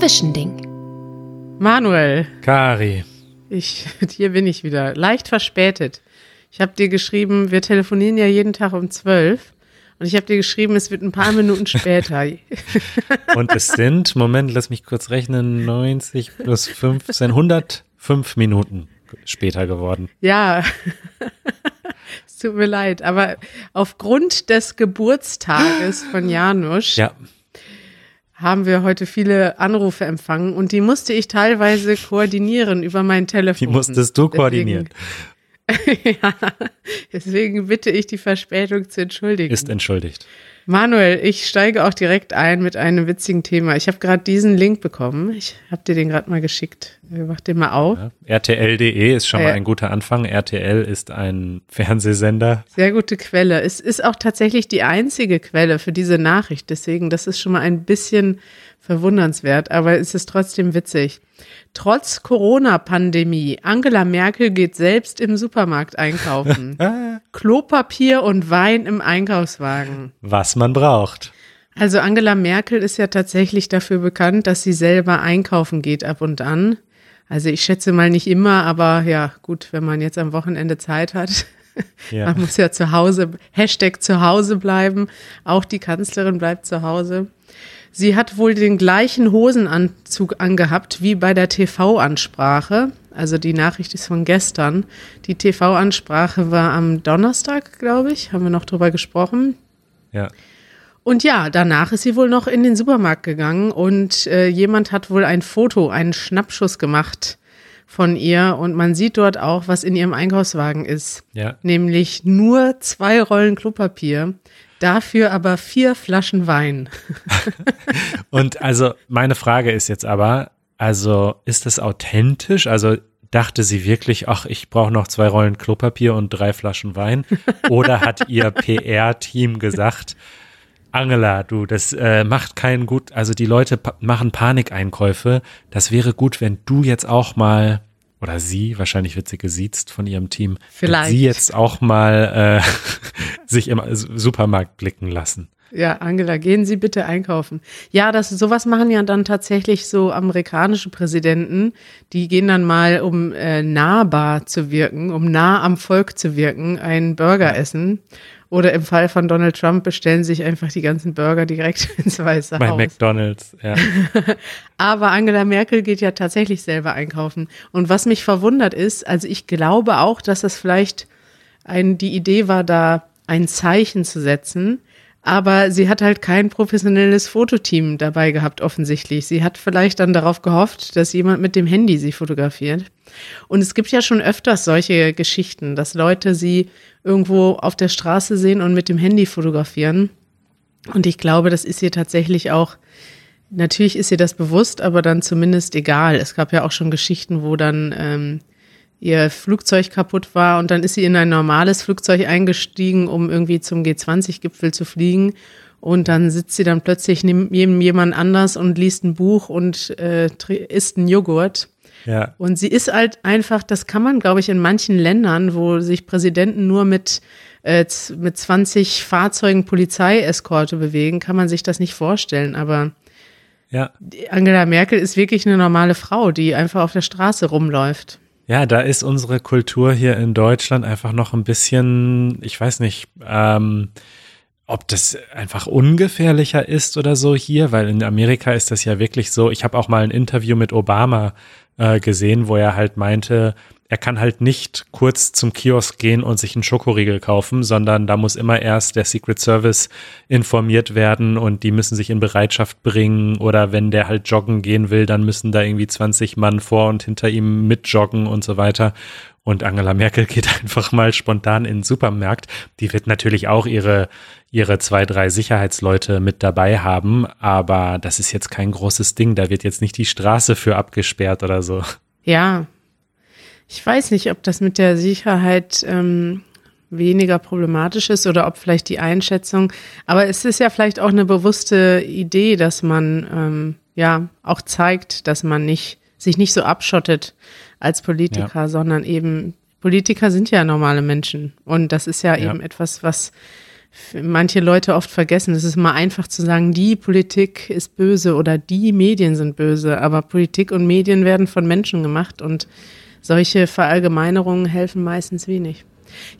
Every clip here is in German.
Zwischending. Manuel, Kari. ich, hier bin ich wieder. Leicht verspätet. Ich habe dir geschrieben, wir telefonieren ja jeden Tag um zwölf. Und ich habe dir geschrieben, es wird ein paar Minuten später. Und es sind, Moment, lass mich kurz rechnen, 90 plus 15, 105 Minuten später geworden. ja, es tut mir leid. Aber aufgrund des Geburtstages von Janusz Ja, haben wir heute viele Anrufe empfangen und die musste ich teilweise koordinieren über mein Telefon. die musstest du koordinieren. Deswegen, ja, deswegen bitte ich die Verspätung zu entschuldigen. Ist entschuldigt. Manuel, ich steige auch direkt ein mit einem witzigen Thema. Ich habe gerade diesen Link bekommen. Ich habe dir den gerade mal geschickt. Mach den mal auf. Ja. RTL.de ist schon Ja. mal ein guter Anfang. RTL ist ein Fernsehsender. Sehr gute Quelle. Es ist auch tatsächlich die einzige Quelle für diese Nachricht. Deswegen, das ist schon mal ein bisschen verwundernswert, aber es ist trotzdem witzig. Trotz Corona-Pandemie, Angela Merkel geht selbst im Supermarkt einkaufen. Klopapier und Wein im Einkaufswagen. Was man braucht. Also Angela Merkel ist ja tatsächlich dafür bekannt, dass sie selber einkaufen geht ab und an. Also ich schätze mal nicht immer, aber ja, gut, wenn man jetzt am Wochenende Zeit hat. Ja. Man muss ja zu Hause, Hashtag zu Hause bleiben. Auch die Kanzlerin bleibt zu Hause. Sie hat wohl den gleichen Hosenanzug angehabt wie bei der TV-Ansprache. Also die Nachricht ist von gestern. Die TV-Ansprache war am Donnerstag, glaube ich. Haben wir noch drüber gesprochen. Ja. Und ja, danach ist sie wohl noch in den Supermarkt gegangen und äh, jemand hat wohl ein Foto, einen Schnappschuss gemacht von ihr und man sieht dort auch, was in ihrem Einkaufswagen ist. Ja. Nämlich nur zwei Rollen Klopapier, dafür aber vier Flaschen Wein. Und also meine Frage ist jetzt aber, also ist das authentisch? Also dachte sie wirklich, ach, ich brauche noch zwei Rollen Klopapier und drei Flaschen Wein? Oder hat ihr PR-Team gesagt, Angela, du, das äh, macht keinen gut, also die Leute pa machen Panikeinkäufe. Das wäre gut, wenn du jetzt auch mal, oder sie, wahrscheinlich wird sie gesiezt von ihrem Team, Vielleicht. sie jetzt auch mal äh, sich im Supermarkt blicken lassen. Ja, Angela, gehen Sie bitte einkaufen. Ja, das sowas machen ja dann tatsächlich so amerikanische Präsidenten. Die gehen dann mal, um äh, nahbar zu wirken, um nah am Volk zu wirken, einen Burger essen. Oder im Fall von Donald Trump bestellen sich einfach die ganzen Burger direkt ins Weiße Bei Haus. McDonalds, ja. Aber Angela Merkel geht ja tatsächlich selber einkaufen. Und was mich verwundert ist, also ich glaube auch, dass das vielleicht ein, die Idee war, da ein Zeichen zu setzen. Aber sie hat halt kein professionelles Fototeam dabei gehabt, offensichtlich. Sie hat vielleicht dann darauf gehofft, dass jemand mit dem Handy sie fotografiert. Und es gibt ja schon öfters solche Geschichten, dass Leute sie irgendwo auf der Straße sehen und mit dem Handy fotografieren. Und ich glaube, das ist ihr tatsächlich auch Natürlich ist ihr das bewusst, aber dann zumindest egal. Es gab ja auch schon Geschichten, wo dann ähm, ihr Flugzeug kaputt war und dann ist sie in ein normales Flugzeug eingestiegen, um irgendwie zum G20-Gipfel zu fliegen. Und dann sitzt sie dann plötzlich neben jemand anders und liest ein Buch und äh, isst einen Joghurt. Ja, Und sie ist halt einfach, das kann man, glaube ich, in manchen Ländern, wo sich Präsidenten nur mit, äh, mit 20 Fahrzeugen Polizeieskorte bewegen, kann man sich das nicht vorstellen. Aber ja. Angela Merkel ist wirklich eine normale Frau, die einfach auf der Straße rumläuft. Ja, da ist unsere Kultur hier in Deutschland einfach noch ein bisschen, ich weiß nicht, ähm, ob das einfach ungefährlicher ist oder so hier, weil in Amerika ist das ja wirklich so. Ich habe auch mal ein Interview mit Obama äh, gesehen, wo er halt meinte, er kann halt nicht kurz zum Kiosk gehen und sich einen Schokoriegel kaufen, sondern da muss immer erst der Secret Service informiert werden und die müssen sich in Bereitschaft bringen oder wenn der halt joggen gehen will, dann müssen da irgendwie 20 Mann vor und hinter ihm mitjoggen und so weiter. Und Angela Merkel geht einfach mal spontan in den Supermarkt. Die wird natürlich auch ihre, ihre zwei, drei Sicherheitsleute mit dabei haben, aber das ist jetzt kein großes Ding. Da wird jetzt nicht die Straße für abgesperrt oder so. Ja, ich weiß nicht, ob das mit der Sicherheit ähm, weniger problematisch ist oder ob vielleicht die Einschätzung. Aber es ist ja vielleicht auch eine bewusste Idee, dass man ähm, ja auch zeigt, dass man nicht sich nicht so abschottet als Politiker, Ja. sondern eben Politiker sind ja normale Menschen und das ist ja, Ja. eben etwas, was manche Leute oft vergessen. Es ist immer einfach zu sagen, die Politik ist böse oder die Medien sind böse, aber Politik und Medien werden von Menschen gemacht und solche Verallgemeinerungen helfen meistens wenig.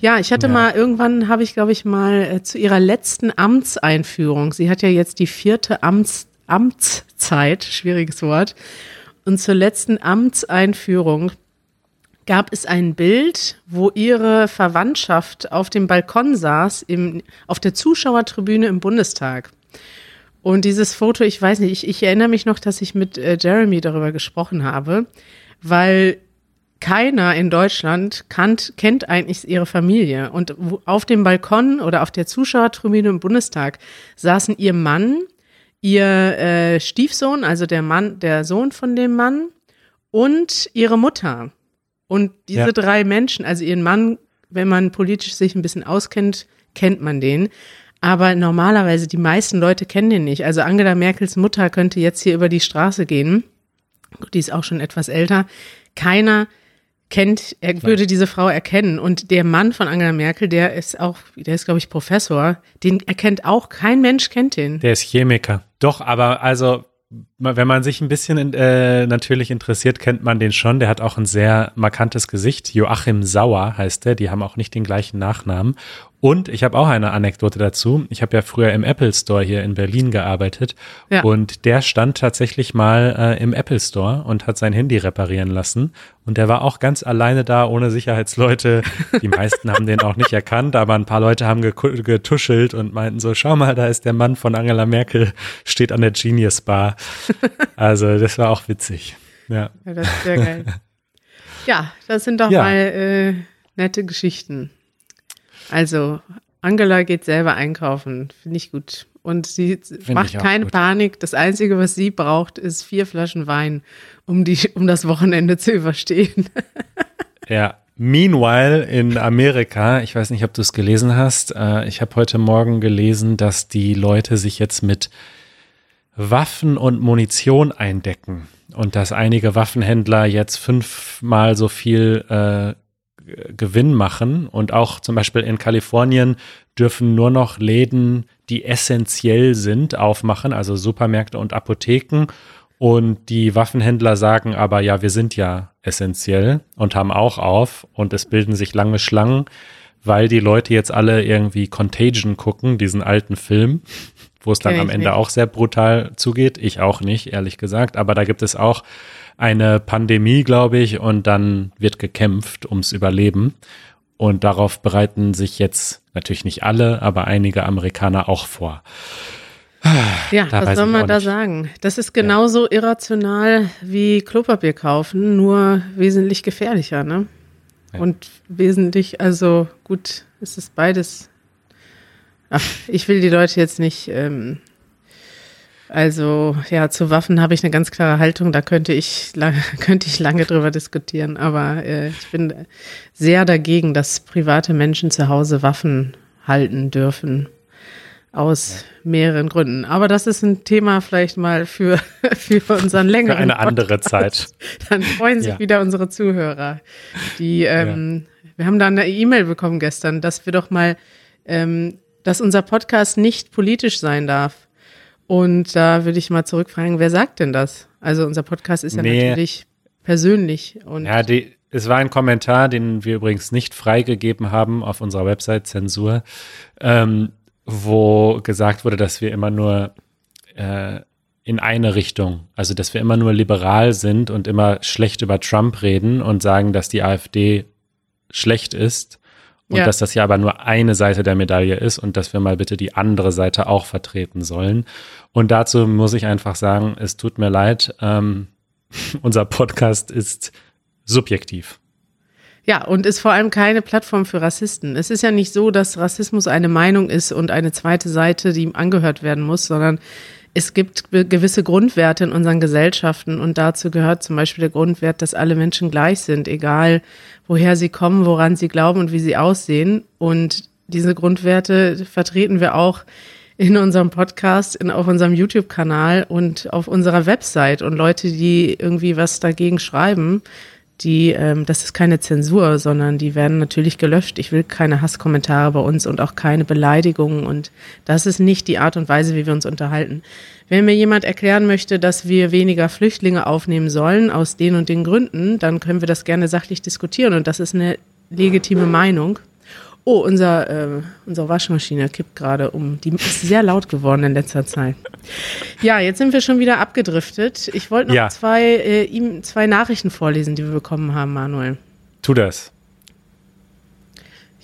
Ja, ich hatte ja. mal, irgendwann habe ich, glaube ich, mal äh, zu ihrer letzten Amtseinführung, sie hat ja jetzt die vierte Amts, Amtszeit, schwieriges Wort, und zur letzten Amtseinführung gab es ein Bild, wo ihre Verwandtschaft auf dem Balkon saß, im, auf der Zuschauertribüne im Bundestag. Und dieses Foto, ich weiß nicht, ich, ich erinnere mich noch, dass ich mit äh, Jeremy darüber gesprochen habe, weil keiner in Deutschland kannt, kennt eigentlich ihre Familie. Und auf dem Balkon oder auf der Zuschauertribüne im Bundestag saßen ihr Mann, ihr äh, Stiefsohn, also der Mann, der Sohn von dem Mann und ihre Mutter. Und diese ja. drei Menschen, also ihren Mann, wenn man politisch sich ein bisschen auskennt, kennt man den. Aber normalerweise die meisten Leute kennen den nicht. Also Angela Merkels Mutter könnte jetzt hier über die Straße gehen. Die ist auch schon etwas älter. Keiner kennt, er Klar. würde diese Frau erkennen. Und der Mann von Angela Merkel, der ist auch, der ist, glaube ich, Professor, den erkennt auch, kein Mensch kennt den. Der ist Chemiker. Doch, aber also, wenn man sich ein bisschen äh, natürlich interessiert, kennt man den schon. Der hat auch ein sehr markantes Gesicht. Joachim Sauer heißt der. Die haben auch nicht den gleichen Nachnamen. Und ich habe auch eine Anekdote dazu. Ich habe ja früher im Apple Store hier in Berlin gearbeitet ja. und der stand tatsächlich mal äh, im Apple Store und hat sein Handy reparieren lassen. Und der war auch ganz alleine da, ohne Sicherheitsleute. Die meisten haben den auch nicht erkannt, aber ein paar Leute haben getuschelt und meinten so, schau mal, da ist der Mann von Angela Merkel, steht an der Genius Bar. Also das war auch witzig. Ja, ja das ist sehr geil. Ja, das sind doch ja. mal äh, nette Geschichten. Also, Angela geht selber einkaufen, finde ich gut. Und sie Find macht keine gut. Panik. Das Einzige, was sie braucht, ist vier Flaschen Wein, um, die, um das Wochenende zu überstehen. ja. Meanwhile in Amerika, ich weiß nicht, ob du es gelesen hast, äh, ich habe heute Morgen gelesen, dass die Leute sich jetzt mit Waffen und Munition eindecken und dass einige Waffenhändler jetzt fünfmal so viel äh, Gewinn machen. Und auch zum Beispiel in Kalifornien dürfen nur noch Läden, die essentiell sind, aufmachen, also Supermärkte und Apotheken. Und die Waffenhändler sagen aber, ja, wir sind ja essentiell und haben auch auf. Und es bilden sich lange Schlangen, weil die Leute jetzt alle irgendwie Contagion gucken, diesen alten Film, wo es dann am Ende nicht. auch sehr brutal zugeht. Ich auch nicht, ehrlich gesagt. Aber da gibt es auch eine Pandemie, glaube ich, und dann wird gekämpft ums Überleben. Und darauf bereiten sich jetzt natürlich nicht alle, aber einige Amerikaner auch vor. Ja, da was soll man da sagen? Das ist genauso ja. irrational wie Klopapier kaufen, nur wesentlich gefährlicher, ne? Und wesentlich, also gut, es ist beides. Ach, ich will die Leute jetzt nicht ähm, also ja, zu Waffen habe ich eine ganz klare Haltung. Da könnte ich, könnte ich lange drüber diskutieren. Aber äh, ich bin sehr dagegen, dass private Menschen zu Hause Waffen halten dürfen. Aus ja. mehreren Gründen. Aber das ist ein Thema vielleicht mal für, für unseren längeren Für eine andere Zeit. Dann freuen sich ja. wieder unsere Zuhörer. Die, ähm, ja. wir haben da eine E-Mail bekommen gestern, dass wir doch mal, ähm, dass unser Podcast nicht politisch sein darf. Und da würde ich mal zurückfragen, wer sagt denn das? Also unser Podcast ist ja nee. natürlich persönlich. Und ja, die, es war ein Kommentar, den wir übrigens nicht freigegeben haben auf unserer Website Zensur, ähm, wo gesagt wurde, dass wir immer nur äh, in eine Richtung, also dass wir immer nur liberal sind und immer schlecht über Trump reden und sagen, dass die AfD schlecht ist und ja. dass das ja aber nur eine Seite der Medaille ist und dass wir mal bitte die andere Seite auch vertreten sollen. Und dazu muss ich einfach sagen, es tut mir leid, ähm, unser Podcast ist subjektiv. Ja, und ist vor allem keine Plattform für Rassisten. Es ist ja nicht so, dass Rassismus eine Meinung ist und eine zweite Seite, die ihm angehört werden muss, sondern es gibt gewisse Grundwerte in unseren Gesellschaften und dazu gehört zum Beispiel der Grundwert, dass alle Menschen gleich sind, egal woher sie kommen, woran sie glauben und wie sie aussehen. Und diese Grundwerte vertreten wir auch in unserem Podcast, in, auf unserem YouTube-Kanal und auf unserer Website. Und Leute, die irgendwie was dagegen schreiben, die, ähm, das ist keine Zensur, sondern die werden natürlich gelöscht. Ich will keine Hasskommentare bei uns und auch keine Beleidigungen und das ist nicht die Art und Weise, wie wir uns unterhalten. Wenn mir jemand erklären möchte, dass wir weniger Flüchtlinge aufnehmen sollen aus den und den Gründen, dann können wir das gerne sachlich diskutieren und das ist eine legitime Meinung. Oh, unser, äh, unsere Waschmaschine kippt gerade um. Die ist sehr laut geworden in letzter Zeit. Ja, jetzt sind wir schon wieder abgedriftet. Ich wollte noch ja. zwei, äh, ihm zwei Nachrichten vorlesen, die wir bekommen haben, Manuel. Tu das.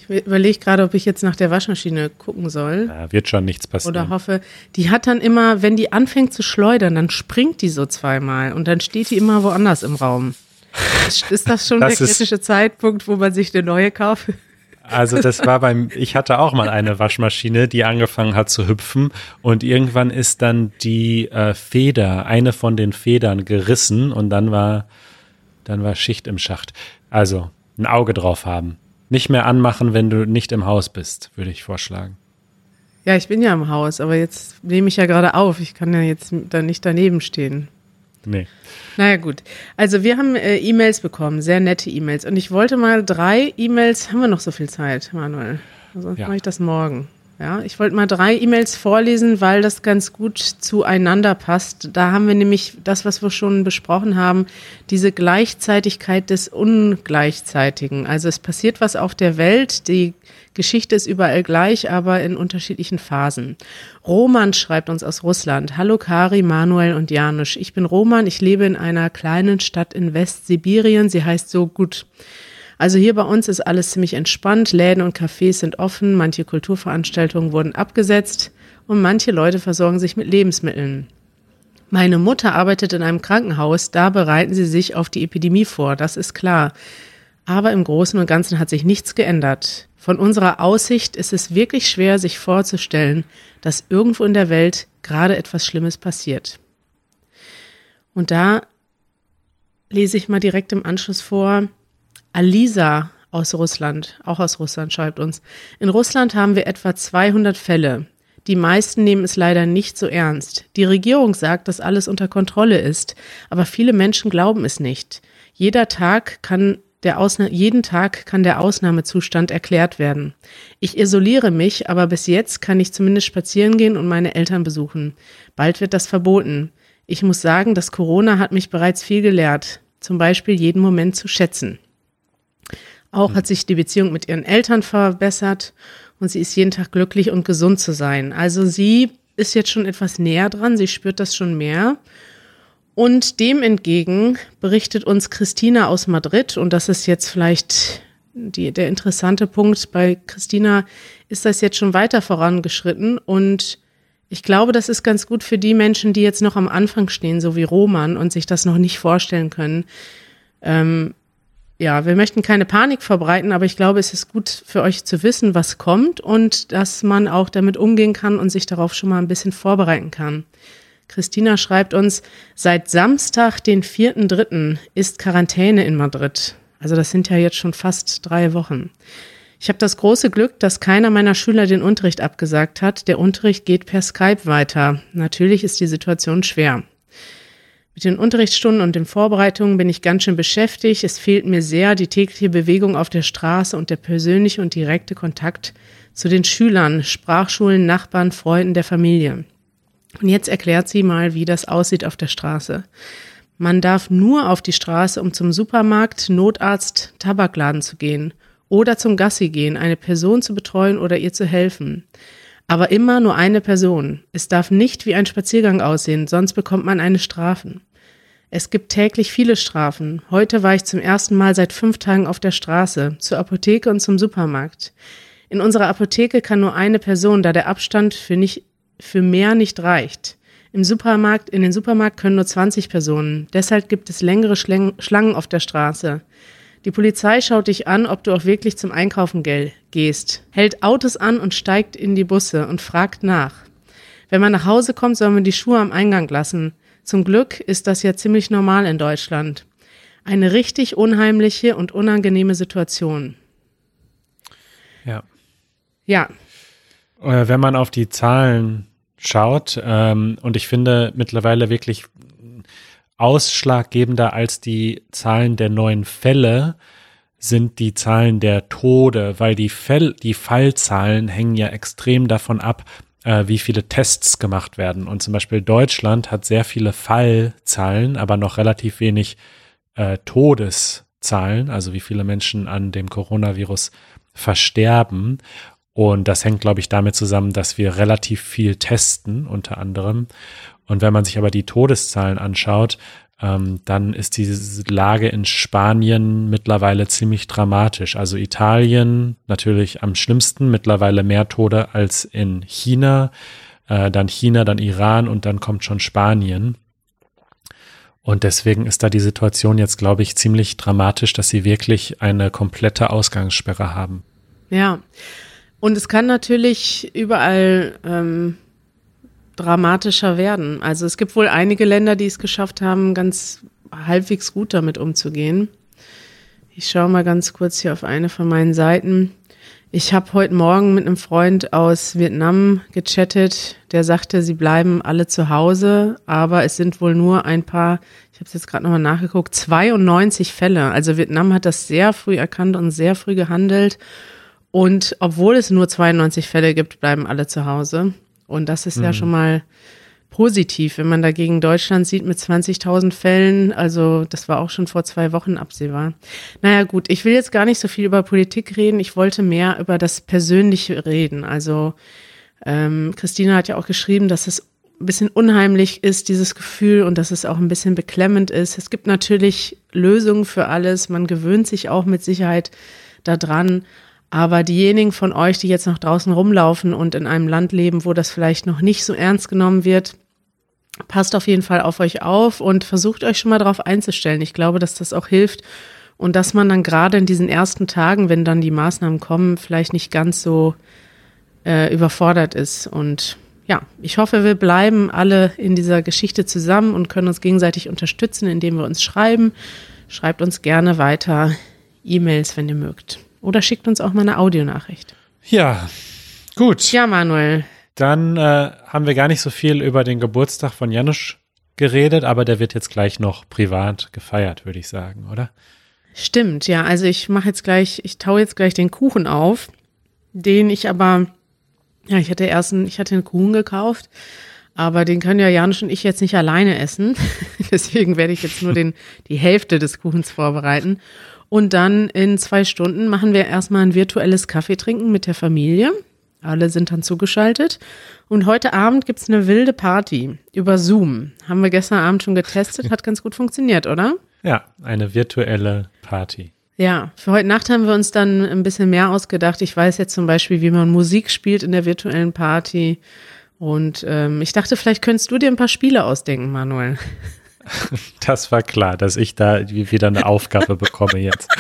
Ich überlege gerade, ob ich jetzt nach der Waschmaschine gucken soll. Ja, wird schon nichts passieren. Oder hoffe, die hat dann immer, wenn die anfängt zu schleudern, dann springt die so zweimal und dann steht die immer woanders im Raum. Ist das schon das der kritische Zeitpunkt, wo man sich eine neue kauft? Also das war beim, ich hatte auch mal eine Waschmaschine, die angefangen hat zu hüpfen und irgendwann ist dann die äh, Feder, eine von den Federn gerissen und dann war, dann war Schicht im Schacht. Also ein Auge drauf haben. Nicht mehr anmachen, wenn du nicht im Haus bist, würde ich vorschlagen. Ja, ich bin ja im Haus, aber jetzt nehme ich ja gerade auf. Ich kann ja jetzt da nicht daneben stehen. Nee. Naja, gut. Also wir haben äh, E-Mails bekommen, sehr nette E-Mails. Und ich wollte mal drei E-Mails, haben wir noch so viel Zeit, Manuel? Sonst ja. mache ich das morgen. Ja, ich wollte mal drei E-Mails vorlesen, weil das ganz gut zueinander passt. Da haben wir nämlich das, was wir schon besprochen haben, diese Gleichzeitigkeit des Ungleichzeitigen. Also es passiert was auf der Welt, die Geschichte ist überall gleich, aber in unterschiedlichen Phasen. Roman schreibt uns aus Russland. Hallo Kari, Manuel und Janusz. Ich bin Roman, ich lebe in einer kleinen Stadt in Westsibirien. Sie heißt so gut. Also hier bei uns ist alles ziemlich entspannt. Läden und Cafés sind offen, manche Kulturveranstaltungen wurden abgesetzt und manche Leute versorgen sich mit Lebensmitteln. Meine Mutter arbeitet in einem Krankenhaus, da bereiten sie sich auf die Epidemie vor, das ist klar. Aber im Großen und Ganzen hat sich nichts geändert. Von unserer Aussicht ist es wirklich schwer, sich vorzustellen, dass irgendwo in der Welt gerade etwas Schlimmes passiert. Und da lese ich mal direkt im Anschluss vor, Alisa aus Russland, auch aus Russland, schreibt uns. In Russland haben wir etwa 200 Fälle. Die meisten nehmen es leider nicht so ernst. Die Regierung sagt, dass alles unter Kontrolle ist, aber viele Menschen glauben es nicht. Jeder Tag kann der Ausna jeden Tag kann der Ausnahmezustand erklärt werden. Ich isoliere mich, aber bis jetzt kann ich zumindest spazieren gehen und meine Eltern besuchen. Bald wird das verboten. Ich muss sagen, dass Corona hat mich bereits viel gelehrt, zum Beispiel jeden Moment zu schätzen. Auch hat sich die Beziehung mit ihren Eltern verbessert und sie ist jeden Tag glücklich und gesund zu sein. Also sie ist jetzt schon etwas näher dran, sie spürt das schon mehr. Und dem entgegen berichtet uns Christina aus Madrid, und das ist jetzt vielleicht die, der interessante Punkt bei Christina, ist das jetzt schon weiter vorangeschritten und ich glaube, das ist ganz gut für die Menschen, die jetzt noch am Anfang stehen, so wie Roman und sich das noch nicht vorstellen können. Ähm, ja, wir möchten keine Panik verbreiten, aber ich glaube, es ist gut für euch zu wissen, was kommt und dass man auch damit umgehen kann und sich darauf schon mal ein bisschen vorbereiten kann. Christina schreibt uns, seit Samstag, den 4.3., ist Quarantäne in Madrid. Also das sind ja jetzt schon fast drei Wochen. Ich habe das große Glück, dass keiner meiner Schüler den Unterricht abgesagt hat. Der Unterricht geht per Skype weiter. Natürlich ist die Situation schwer. Mit den Unterrichtsstunden und den Vorbereitungen bin ich ganz schön beschäftigt. Es fehlt mir sehr die tägliche Bewegung auf der Straße und der persönliche und direkte Kontakt zu den Schülern, Sprachschulen, Nachbarn, Freunden der Familie. Und jetzt erklärt sie mal, wie das aussieht auf der Straße. Man darf nur auf die Straße, um zum Supermarkt, Notarzt, Tabakladen zu gehen oder zum Gassi gehen, eine Person zu betreuen oder ihr zu helfen. Aber immer nur eine Person. Es darf nicht wie ein Spaziergang aussehen, sonst bekommt man eine Strafen. Es gibt täglich viele Strafen. Heute war ich zum ersten Mal seit fünf Tagen auf der Straße, zur Apotheke und zum Supermarkt. In unserer Apotheke kann nur eine Person, da der Abstand für, nicht, für mehr nicht reicht. Im Supermarkt, in den Supermarkt können nur 20 Personen. Deshalb gibt es längere Schlangen auf der Straße. Die Polizei schaut dich an, ob du auch wirklich zum Einkaufen gehst, hält Autos an und steigt in die Busse und fragt nach. Wenn man nach Hause kommt, soll man die Schuhe am Eingang lassen. Zum Glück ist das ja ziemlich normal in Deutschland. Eine richtig unheimliche und unangenehme Situation. Ja. Ja. Äh, wenn man auf die Zahlen schaut, ähm, und ich finde mittlerweile wirklich ausschlaggebender als die Zahlen der neuen Fälle sind die Zahlen der Tode, weil die, Fell, die Fallzahlen hängen ja extrem davon ab, äh, wie viele Tests gemacht werden. Und zum Beispiel Deutschland hat sehr viele Fallzahlen, aber noch relativ wenig äh, Todeszahlen, also wie viele Menschen an dem Coronavirus versterben. Und das hängt, glaube ich, damit zusammen, dass wir relativ viel testen, unter anderem. Und wenn man sich aber die Todeszahlen anschaut, ähm, dann ist diese Lage in Spanien mittlerweile ziemlich dramatisch. Also Italien natürlich am schlimmsten, mittlerweile mehr Tode als in China, äh, dann China, dann Iran und dann kommt schon Spanien. Und deswegen ist da die Situation jetzt, glaube ich, ziemlich dramatisch, dass sie wirklich eine komplette Ausgangssperre haben. Ja. Und es kann natürlich überall ähm, dramatischer werden. Also es gibt wohl einige Länder, die es geschafft haben, ganz halbwegs gut damit umzugehen. Ich schaue mal ganz kurz hier auf eine von meinen Seiten. Ich habe heute Morgen mit einem Freund aus Vietnam gechattet, der sagte, sie bleiben alle zu Hause, aber es sind wohl nur ein paar, ich habe es jetzt gerade nochmal nachgeguckt, 92 Fälle. Also Vietnam hat das sehr früh erkannt und sehr früh gehandelt. Und obwohl es nur 92 Fälle gibt, bleiben alle zu Hause. Und das ist mhm. ja schon mal positiv, wenn man dagegen Deutschland sieht mit 20.000 Fällen. Also das war auch schon vor zwei Wochen absehbar. Naja gut, ich will jetzt gar nicht so viel über Politik reden. Ich wollte mehr über das Persönliche reden. Also ähm, Christina hat ja auch geschrieben, dass es ein bisschen unheimlich ist, dieses Gefühl, und dass es auch ein bisschen beklemmend ist. Es gibt natürlich Lösungen für alles. Man gewöhnt sich auch mit Sicherheit daran. Aber diejenigen von euch, die jetzt noch draußen rumlaufen und in einem Land leben, wo das vielleicht noch nicht so ernst genommen wird, passt auf jeden Fall auf euch auf und versucht euch schon mal darauf einzustellen. Ich glaube, dass das auch hilft und dass man dann gerade in diesen ersten Tagen, wenn dann die Maßnahmen kommen, vielleicht nicht ganz so äh, überfordert ist. Und ja, ich hoffe, wir bleiben alle in dieser Geschichte zusammen und können uns gegenseitig unterstützen, indem wir uns schreiben. Schreibt uns gerne weiter E-Mails, wenn ihr mögt. Oder schickt uns auch mal eine Audionachricht. Ja, gut. Ja, Manuel. Dann äh, haben wir gar nicht so viel über den Geburtstag von Janusz geredet, aber der wird jetzt gleich noch privat gefeiert, würde ich sagen, oder? Stimmt, ja. Also ich mache jetzt gleich, ich taue jetzt gleich den Kuchen auf, den ich aber, ja, ich hatte erst, einen, ich hatte einen Kuchen gekauft, aber den können ja Janusz und ich jetzt nicht alleine essen. Deswegen werde ich jetzt nur den, die Hälfte des Kuchens vorbereiten. Und dann in zwei Stunden machen wir erstmal ein virtuelles Kaffeetrinken mit der Familie. Alle sind dann zugeschaltet. Und heute Abend gibt's eine wilde Party über Zoom. Haben wir gestern Abend schon getestet, hat ganz gut funktioniert, oder? Ja, eine virtuelle Party. Ja, für heute Nacht haben wir uns dann ein bisschen mehr ausgedacht. Ich weiß jetzt zum Beispiel, wie man Musik spielt in der virtuellen Party. Und ähm, ich dachte, vielleicht könntest du dir ein paar Spiele ausdenken, Manuel. Das war klar, dass ich da wieder eine Aufgabe bekomme jetzt.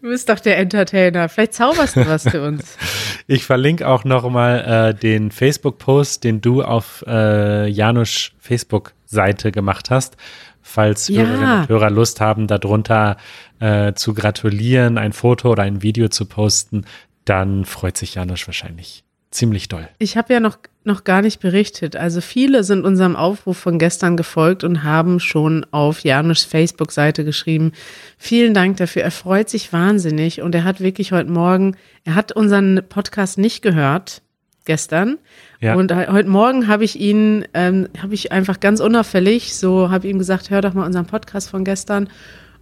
Du bist doch der Entertainer. Vielleicht zauberst du was für uns. Ich verlinke auch noch mal äh, den Facebook-Post, den du auf äh, Janusz Facebook-Seite gemacht hast. Falls ja. Hörerinnen und Hörer Lust haben, darunter äh, zu gratulieren, ein Foto oder ein Video zu posten, dann freut sich Janusz wahrscheinlich ziemlich doll. Ich habe ja noch, noch gar nicht berichtet. Also viele sind unserem Aufruf von gestern gefolgt und haben schon auf Janusz Facebook-Seite geschrieben. Vielen Dank dafür. Er freut sich wahnsinnig und er hat wirklich heute Morgen, er hat unseren Podcast nicht gehört gestern. Ja. Und heute Morgen habe ich ihn, ähm, habe ich einfach ganz unauffällig, so habe ihm gesagt, hör doch mal unseren Podcast von gestern.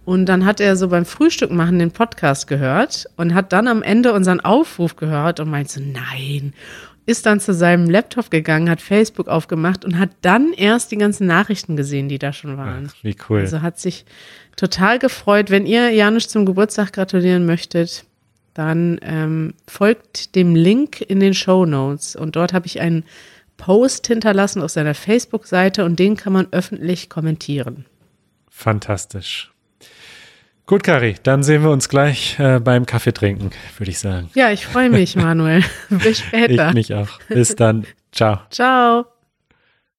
Und dann hat er so beim Frühstück machen den Podcast gehört und hat dann am Ende unseren Aufruf gehört und meinte so, nein. Ist dann zu seinem Laptop gegangen, hat Facebook aufgemacht und hat dann erst die ganzen Nachrichten gesehen, die da schon waren. Ach, wie cool. Also hat sich total gefreut. Wenn ihr Janusz zum Geburtstag gratulieren möchtet, dann ähm, folgt dem Link in den Show Notes. Und dort habe ich einen Post hinterlassen auf seiner Facebook-Seite und den kann man öffentlich kommentieren. Fantastisch. Gut, Kari, dann sehen wir uns gleich äh, beim Kaffee trinken, würde ich sagen. Ja, ich freue mich, Manuel. Bis später. Ich mich auch. Bis dann. Ciao. Ciao.